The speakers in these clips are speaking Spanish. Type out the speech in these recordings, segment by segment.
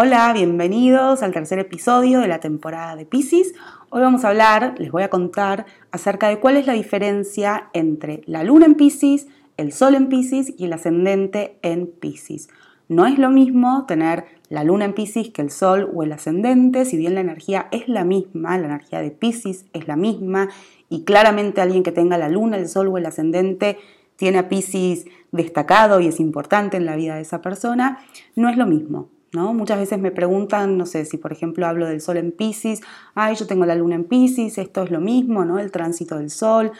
Hola, bienvenidos al tercer episodio de la temporada de Pisces. Hoy vamos a hablar, les voy a contar acerca de cuál es la diferencia entre la luna en Pisces, el sol en Pisces y el ascendente en Pisces. No es lo mismo tener la luna en Pisces que el sol o el ascendente, si bien la energía es la misma, la energía de Pisces es la misma y claramente alguien que tenga la luna, el sol o el ascendente tiene a Pisces destacado y es importante en la vida de esa persona, no es lo mismo. Muchas veces me preguntan, no sé, si por ejemplo hablo del sol en Pisces, ay, yo tengo la luna en Pisces, esto es lo mismo, ¿no? El tránsito del sol.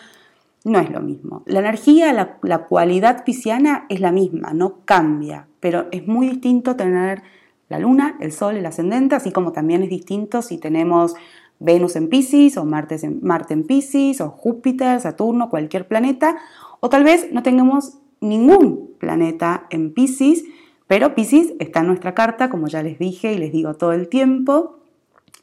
No es lo mismo. La energía, la, la cualidad pisciana es la misma, no cambia, pero es muy distinto tener la luna, el sol, el ascendente, así como también es distinto si tenemos Venus en Pisces o Marte en, Marte en Pisces o Júpiter, Saturno, cualquier planeta, o tal vez no tengamos ningún planeta en Pisces pero Pisces está en nuestra carta, como ya les dije y les digo todo el tiempo,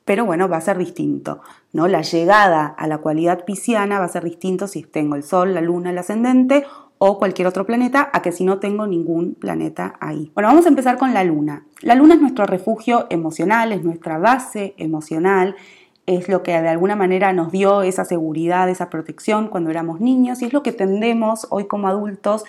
pero bueno, va a ser distinto, ¿no? La llegada a la cualidad pisciana va a ser distinto si tengo el Sol, la Luna, el ascendente o cualquier otro planeta a que si no tengo ningún planeta ahí. Bueno, vamos a empezar con la Luna. La Luna es nuestro refugio emocional, es nuestra base emocional, es lo que de alguna manera nos dio esa seguridad, esa protección cuando éramos niños y es lo que tendemos hoy como adultos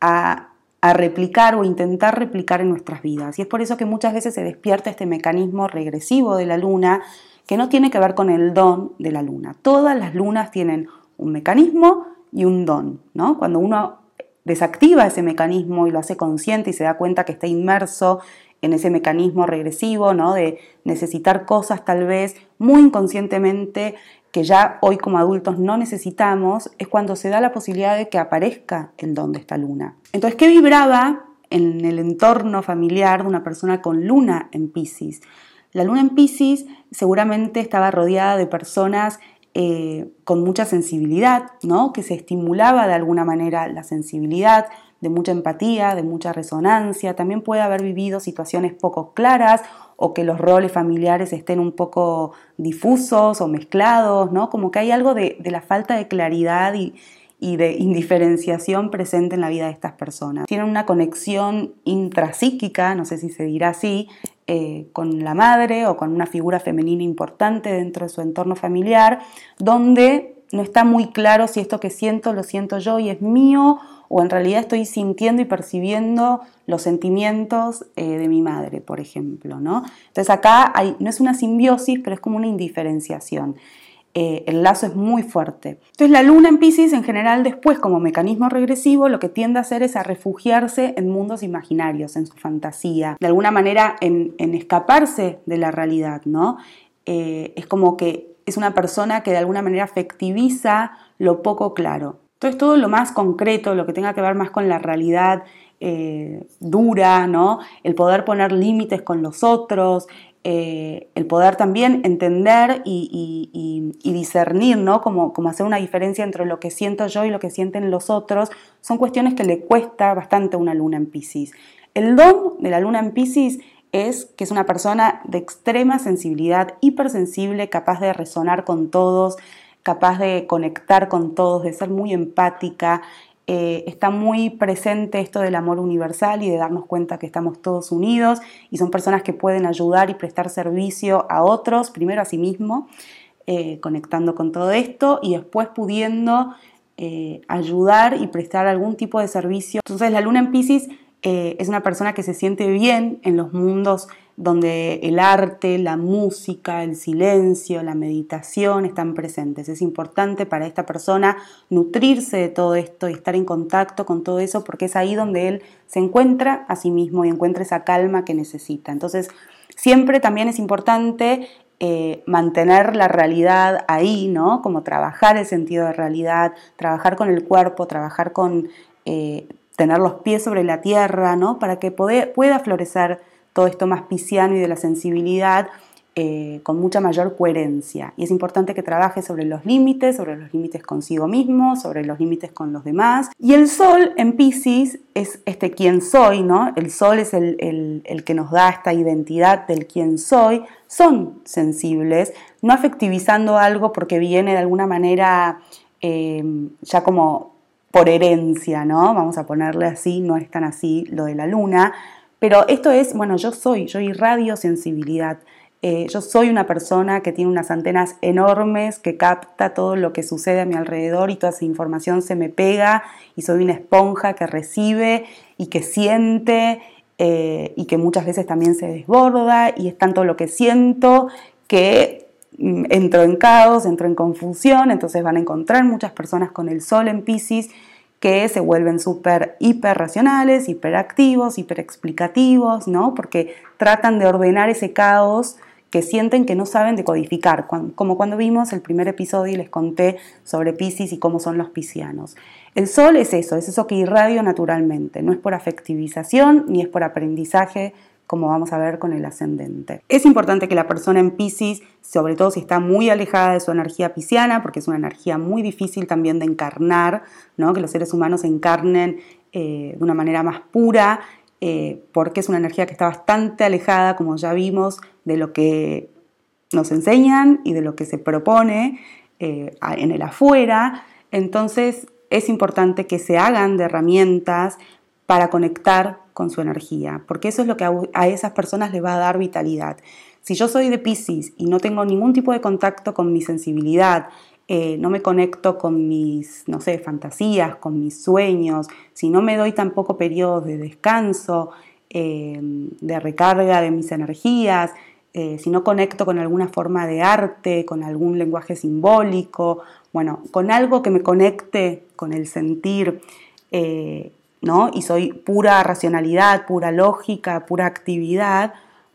a a replicar o intentar replicar en nuestras vidas. Y es por eso que muchas veces se despierta este mecanismo regresivo de la luna que no tiene que ver con el don de la luna. Todas las lunas tienen un mecanismo y un don, ¿no? Cuando uno desactiva ese mecanismo y lo hace consciente y se da cuenta que está inmerso en ese mecanismo regresivo, ¿no? De necesitar cosas tal vez muy inconscientemente que ya hoy como adultos no necesitamos, es cuando se da la posibilidad de que aparezca el don de esta luna. Entonces, ¿qué vibraba en el entorno familiar de una persona con luna en Pisces? La luna en Pisces seguramente estaba rodeada de personas eh, con mucha sensibilidad, ¿no? que se estimulaba de alguna manera la sensibilidad, de mucha empatía, de mucha resonancia. También puede haber vivido situaciones poco claras o que los roles familiares estén un poco difusos o mezclados, ¿no? Como que hay algo de, la falta de claridad y, de indiferenciación presente en la vida de estas personas. Tienen una conexión intrapsíquica, no sé si se dirá así, eh, con la madre o con una figura femenina importante dentro de su entorno familiar, donde no está muy claro si esto que siento lo siento yo y es mío o en realidad estoy sintiendo y percibiendo los sentimientos eh, de mi madre, por ejemplo. ¿no? Entonces acá no es una simbiosis, pero es como una indiferenciación. Eh, el lazo es muy fuerte. Entonces la luna en Pisces en general después como mecanismo regresivo lo que tiende a hacer es a refugiarse en mundos imaginarios, en su fantasía, de alguna manera en, escaparse de la realidad, ¿no? Eh, es como que es una persona que de alguna manera afectiviza lo poco claro. Entonces todo lo más concreto, lo que tenga que ver más con la realidad eh, dura, ¿no? El poder poner límites con los otros, eh, el poder también entender y, discernir, ¿no? Como, como, hacer una diferencia entre lo que siento yo y lo que sienten los otros, son cuestiones que le cuesta bastante a una luna en Pisces. El don de la luna en Pisces es que es una persona de extrema sensibilidad, hipersensible, capaz de resonar con todos, capaz de conectar con todos, de ser muy empática. Eh, está muy presente esto del amor universal y de darnos cuenta que estamos todos unidos y son personas que pueden ayudar y prestar servicio a otros, primero a sí mismo, eh, conectando con todo esto y después pudiendo eh, ayudar y prestar algún tipo de servicio. Entonces la luna en Pisces es una persona que se siente bien en los mundos donde el arte, la música, el silencio, la meditación están presentes. Es importante para esta persona nutrirse de todo esto y estar en contacto con todo eso porque es ahí donde él se encuentra a sí mismo y encuentra esa calma que necesita. Entonces, siempre también es importante eh, mantener la realidad ahí, ¿no? Como trabajar el sentido de realidad, trabajar con el cuerpo, trabajar con eh, tener los pies sobre la tierra, ¿no? Para que pueda florecer todo esto más pisciano y de la sensibilidad eh, con mucha mayor coherencia. Y es importante que trabaje sobre los límites, sobre los límites consigo mismo, sobre los límites con los demás. Y el sol en Pisces es este quién soy, ¿no? El sol es el, que nos da esta identidad del quién soy. Son sensibles, no afectivizando algo porque viene de alguna manera eh, ya como por herencia, ¿no? Vamos a ponerle así, no es tan así lo de la luna. Pero esto es, bueno, yo soy, yo irradio sensibilidad. Eh, yo soy una persona que tiene unas antenas enormes, que capta todo lo que sucede a mi alrededor y toda esa información se me pega y soy una esponja que recibe y que siente eh, y que muchas veces también se desborda y es tanto lo que siento que mm, entro en caos, entro en confusión, entonces van a encontrar muchas personas con el sol en Pisces que se vuelven súper hiperracionales, hiperactivos, hiperexplicativos, ¿no? Porque tratan de ordenar ese caos que sienten que no saben decodificar, como cuando vimos el primer episodio y les conté sobre Pisces y cómo son los piscianos. El sol es eso, es eso que irradia naturalmente, no es por afectivización ni es por aprendizaje como vamos a ver con el ascendente. Es importante que la persona en Pisces, sobre todo si está muy alejada de su energía pisciana, porque es una energía muy difícil también de encarnar, que los seres humanos encarnen eh, de una manera más pura, eh, porque es una energía que está bastante alejada, como ya vimos, de lo que nos enseñan y de lo que se propone eh, en el afuera. Entonces es importante que se hagan de herramientas para conectar con su energía, porque eso es lo que a esas personas les va a dar vitalidad. Si yo soy de Pisces y no tengo ningún tipo de contacto con mi sensibilidad, eh, no me conecto con mis, no sé, fantasías, con mis sueños, si no me doy tampoco periodos de descanso, eh, de recarga de mis energías, eh, si no conecto con alguna forma de arte, con algún lenguaje simbólico, bueno, con algo que me conecte con el sentir, eh, ¿no? Y soy pura racionalidad, pura lógica, pura actividad,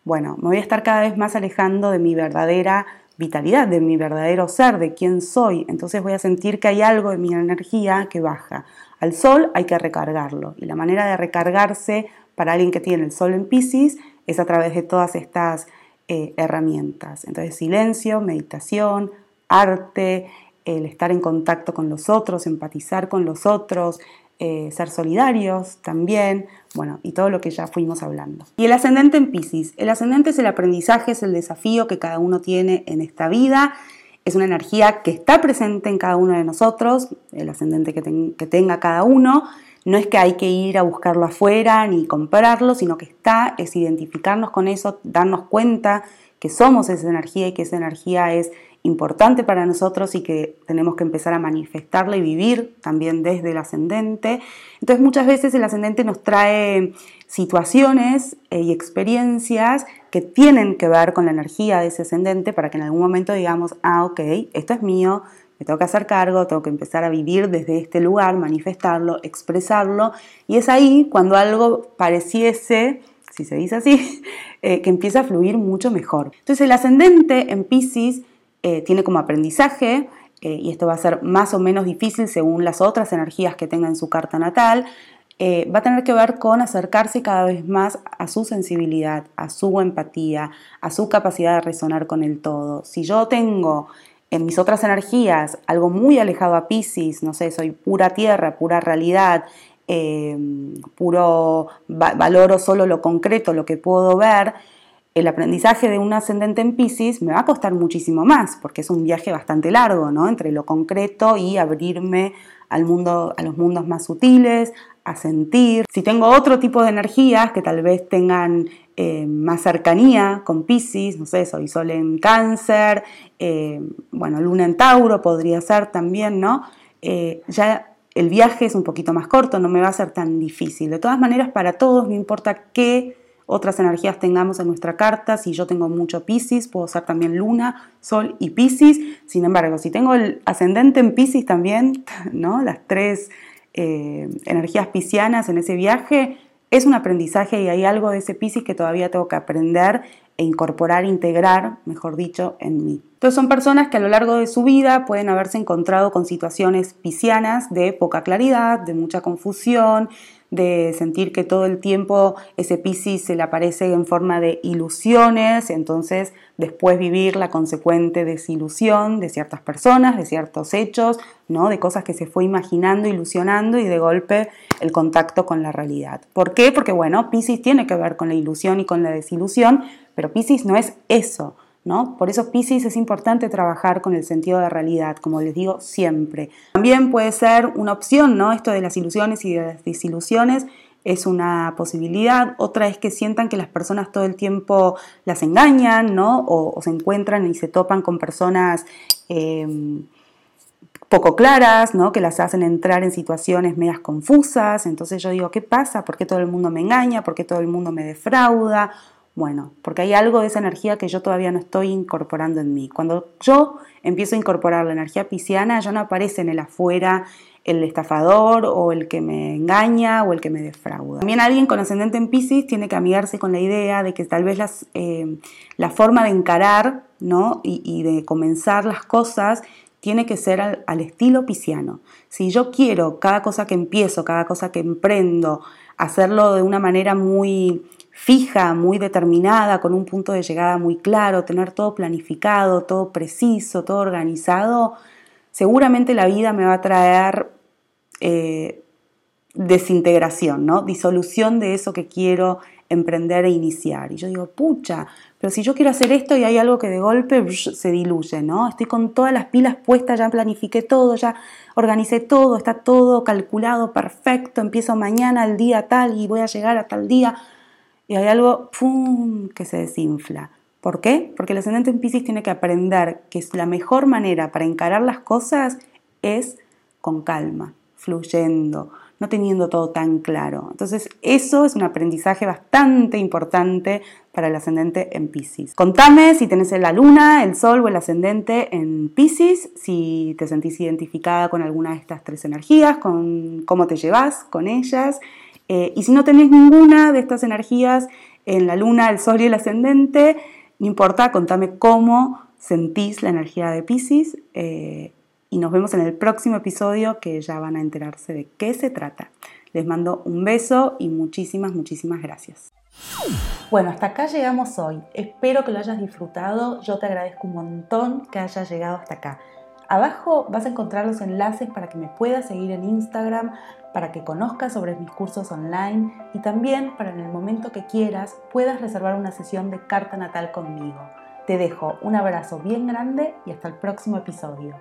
bueno, me voy a estar cada vez más alejando de mi verdadera vitalidad, de mi verdadero ser, de quién soy. Entonces voy a sentir que hay algo de mi energía que baja. Al sol hay que recargarlo y la manera de recargarse para alguien que tiene el sol en Pisces es a través de todas estas eh, herramientas. Entonces, silencio, meditación, arte, el estar en contacto con los otros, empatizar con los otros, eh, ser solidarios también, bueno, y todo lo que ya fuimos hablando. Y el ascendente en Pisces. El ascendente es el aprendizaje, es el desafío que cada uno tiene en esta vida. Es una energía que está presente en cada uno de nosotros, el ascendente que, que tenga cada uno. No es que hay que ir a buscarlo afuera ni comprarlo, sino que está, es identificarnos con eso, darnos cuenta que somos esa energía y que esa energía es importante para nosotros y que tenemos que empezar a manifestarla y vivir también desde el ascendente. Entonces muchas veces el ascendente nos trae situaciones eh, y experiencias que tienen que ver con la energía de ese ascendente para que en algún momento digamos, ah, ok, esto es mío, me tengo que hacer cargo, tengo que empezar a vivir desde este lugar, manifestarlo, expresarlo, y es ahí cuando algo pareciese, si se dice así, eh, que empieza a fluir mucho mejor. Entonces el ascendente en Pisces eh, tiene como aprendizaje, eh, y esto va a ser más o menos difícil según las otras energías que tenga en su carta natal, va a tener que ver con acercarse cada vez más a su sensibilidad, a su empatía, a su capacidad de resonar con el todo. Si yo tengo en mis otras energías, algo muy alejado a Pisces, no sé, soy pura tierra, pura realidad, puro valoro solo lo concreto, lo que puedo ver, el aprendizaje de un ascendente en Pisces me va a costar muchísimo más, porque es un viaje bastante largo, ¿no? Entre lo concreto y abrirme al mundo, a los mundos más sutiles, a sentir. Si tengo otro tipo de energías que tal vez tengan eh, más cercanía con Pisces, no sé, soy Sol en Cáncer, eh, bueno, Luna en Tauro podría ser también, ¿no? Eh, ya el viaje es un poquito más corto, no me va a ser tan difícil. De todas maneras, para todos, no importa qué otras energías tengamos en nuestra carta, si yo tengo mucho Pisces, puedo ser también Luna, Sol y Pisces. Sin embargo, si tengo el ascendente en Pisces también, ¿no? Las tres energías piscianas en ese viaje, es un aprendizaje y hay algo de ese Piscis que todavía tengo que aprender e incorporar, integrar, mejor dicho, en mí. Entonces son personas que a lo largo de su vida pueden haberse encontrado con situaciones piscianas de poca claridad, de mucha confusión, de sentir que todo el tiempo ese Piscis se le aparece en forma de ilusiones, entonces después vivir la consecuente desilusión de ciertas personas, de ciertos hechos, ¿no? de cosas que se fue imaginando, ilusionando y de golpe el contacto con la realidad. ¿Por qué? Porque bueno, Piscis tiene que ver con la ilusión y con la desilusión, pero Piscis no es eso. ¿No? Por eso Pisces es importante trabajar con el sentido de realidad, como les digo siempre. También puede ser una opción, ¿no? Esto de las ilusiones y de las desilusiones es una posibilidad. Otra es que sientan que las personas todo el tiempo las engañan, ¿no? O, se encuentran y se topan con personas em, poco claras, ¿no? Que las hacen entrar en situaciones medias confusas. Entonces yo digo, ¿qué pasa? ¿Por qué todo el mundo me engaña? ¿Por qué todo el mundo me defrauda? Bueno, porque hay algo de esa energía que yo todavía no estoy incorporando en mí. Cuando yo empiezo a incorporar la energía pisciana, ya no aparece en el afuera el estafador o el que me engaña o el que me defrauda. También alguien con ascendente en Pisces tiene que amigarse con la idea de que tal vez las, eh, la forma de encarar ¿no? y, de comenzar las cosas tiene que ser al, al estilo pisciano. Si yo quiero cada cosa que empiezo, cada cosa que emprendo, hacerlo de una manera muy fija, muy determinada, con un punto de llegada muy claro, tener todo planificado, todo preciso, todo organizado, seguramente la vida me va a traer eh, desintegración, ¿no? disolución de eso que quiero emprender e iniciar. Y yo digo, pucha, pero si yo quiero hacer esto y hay algo que de golpe se diluye, ¿no? Estoy con todas las pilas puestas, ya planifiqué todo, ya organicé todo, está todo calculado, perfecto, empiezo mañana al día tal y voy a llegar a tal día y hay algo que se desinfla. ¿Por qué? Porque el ascendente en Pisces tiene que aprender que la mejor manera para encarar las cosas es con calma, fluyendo, no teniendo todo tan claro. Entonces, eso es un aprendizaje bastante importante para el ascendente en Pisces. Contame si tenés la luna, el sol o el ascendente en Pisces, si te sentís identificada con alguna de estas tres energías, con cómo te llevas con ellas eh, y si no tenés ninguna de estas energías en la luna, el sol y el ascendente, no importa, contame cómo sentís la energía de Pisces eh, y nos vemos en el próximo episodio que ya van a enterarse de qué se trata. Les mando un beso y muchísimas, muchísimas gracias. Bueno, hasta acá llegamos hoy. Espero que lo hayas disfrutado. Yo te agradezco un montón que hayas llegado hasta acá. Abajo vas a encontrar los enlaces para que me puedas seguir en Instagram, para que conozcas sobre mis cursos online y también para en el momento que quieras puedas reservar una sesión de carta natal conmigo. Te dejo un abrazo bien grande y hasta el próximo episodio.